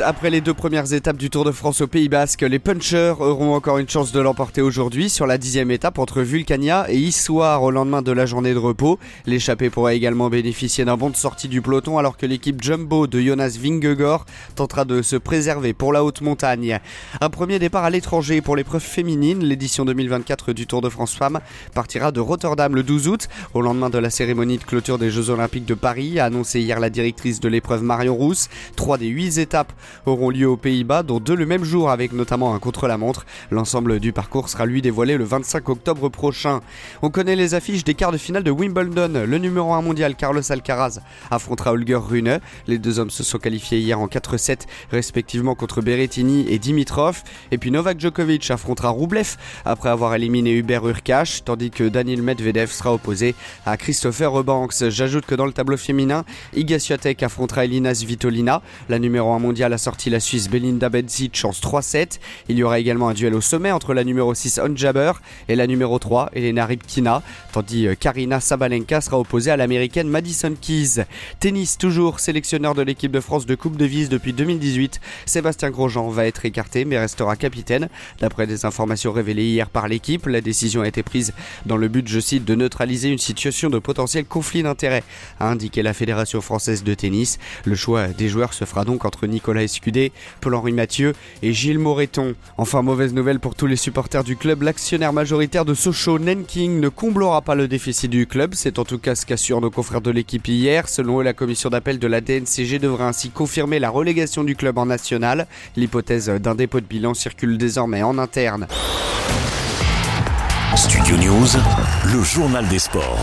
Après les deux premières étapes du Tour de France au Pays Basque, les punchers auront encore une chance de l'emporter aujourd'hui sur la dixième étape entre Vulcania et Issoire au lendemain de la journée de repos. L'échappée pourra également bénéficier d'un bon de sortie du peloton alors que l'équipe Jumbo de Jonas Vingegaard tentera de se préserver pour la haute montagne. Un premier départ à l'étranger pour l'épreuve féminine, l'édition 2024 du Tour de France Femmes partira de Rotterdam le 12 août au lendemain de la cérémonie de clôture des Jeux Olympiques de Paris, a annoncé hier la directrice de l'épreuve Marion Rousse. Trois des huit étapes auront lieu aux Pays-Bas, dont deux le même jour avec notamment un contre-la-montre. L'ensemble du parcours sera lui dévoilé le 25 octobre prochain. On connaît les affiches des quarts de finale de Wimbledon. Le numéro 1 mondial Carlos Alcaraz affrontera Holger Rune. Les deux hommes se sont qualifiés hier en 4-7 respectivement contre Berrettini et Dimitrov. Et puis Novak Djokovic affrontera Roublev après avoir éliminé Hubert Urkash, tandis que Daniel Medvedev sera opposé à Christopher Eubanks. J'ajoute que dans le tableau féminin, Iga Swiatek affrontera Elina Svitolina. La numéro 1 mondiale a sorti la Suisse Belinda Bencic en 3-7. Il y aura également un duel au sommet entre la numéro 6 Onjaber et la numéro 3 Elena Rybkina, tandis Karina Sabalenka sera opposée à l'américaine Madison Keys. Tennis toujours sélectionneur de l'équipe de France de Coupe de Vise depuis 2018, Sébastien Grosjean va être écarté mais restera capitaine. D'après des informations révélées hier par l'équipe, la décision a été prise dans le but, je cite, de neutraliser une situation de potentiel conflit d'intérêts, a indiqué la Fédération française de tennis. Le choix des joueurs se fera donc entre Nicolas Escudé, Paul-Henri Mathieu et Gilles Moreton. Enfin, mauvaise nouvelle pour tous les supporters du club, l'actionnaire majoritaire de Sochaux, Nanking, ne comblera pas le déficit du club. C'est en tout cas ce qu'assurent nos confrères de l'équipe hier. Selon eux, la commission d'appel de la DNCG devrait ainsi confirmer la relégation du club en national. L'hypothèse d'un dépôt de bilan circule désormais en interne. Studio News, le journal des sports.